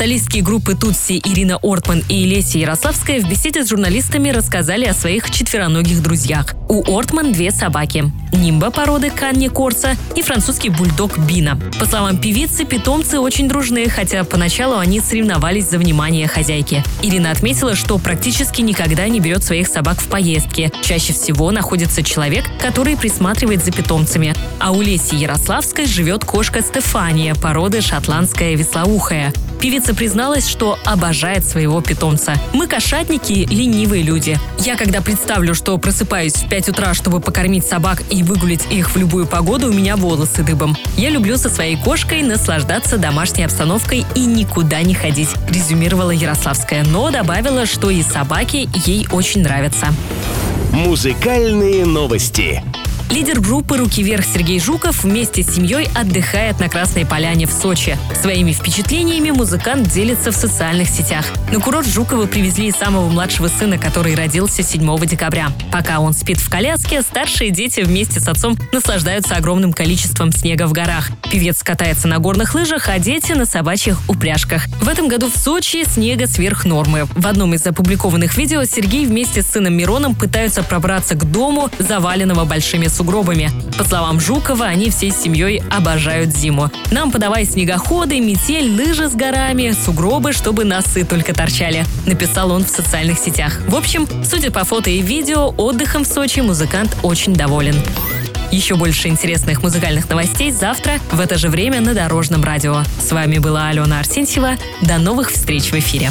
Солистки группы Тутси Ирина Ортман и Леся Ярославская в беседе с журналистами рассказали о своих четвероногих друзьях. У Ортман две собаки – Нимба породы Канни Корса и французский бульдог Бина. По словам певицы, питомцы очень дружные, хотя поначалу они соревновались за внимание хозяйки. Ирина отметила, что практически никогда не берет своих собак в поездки. Чаще всего находится человек, который присматривает за питомцами. А у Леси Ярославской живет кошка Стефания породы шотландская веслоухая. Певица призналась, что обожает своего питомца. Мы кошатники, ленивые люди. Я когда представлю, что просыпаюсь в 5 утра, чтобы покормить собак и выгулить их в любую погоду, у меня волосы дыбом. Я люблю со своей кошкой наслаждаться домашней обстановкой и никуда не ходить, резюмировала Ярославская, но добавила, что и собаки ей очень нравятся. Музыкальные новости. Лидер группы «Руки вверх» Сергей Жуков вместе с семьей отдыхает на Красной Поляне в Сочи. Своими впечатлениями музыкант делится в социальных сетях. На курорт Жукова привезли и самого младшего сына, который родился 7 декабря. Пока он спит в коляске, старшие дети вместе с отцом наслаждаются огромным количеством снега в горах. Певец катается на горных лыжах, а дети на собачьих упряжках. В этом году в Сочи снега сверх нормы. В одном из опубликованных видео Сергей вместе с сыном Мироном пытаются пробраться к дому, заваленного большими сугробами. По словам Жукова, они всей семьей обожают зиму. Нам подавай снегоходы, метель, лыжи с горами, сугробы, чтобы носы только торчали. Написал он в социальных сетях. В общем, судя по фото и видео, отдыхом в Сочи музыкант очень доволен. Еще больше интересных музыкальных новостей завтра в это же время на Дорожном радио. С вами была Алена Арсентьева. До новых встреч в эфире.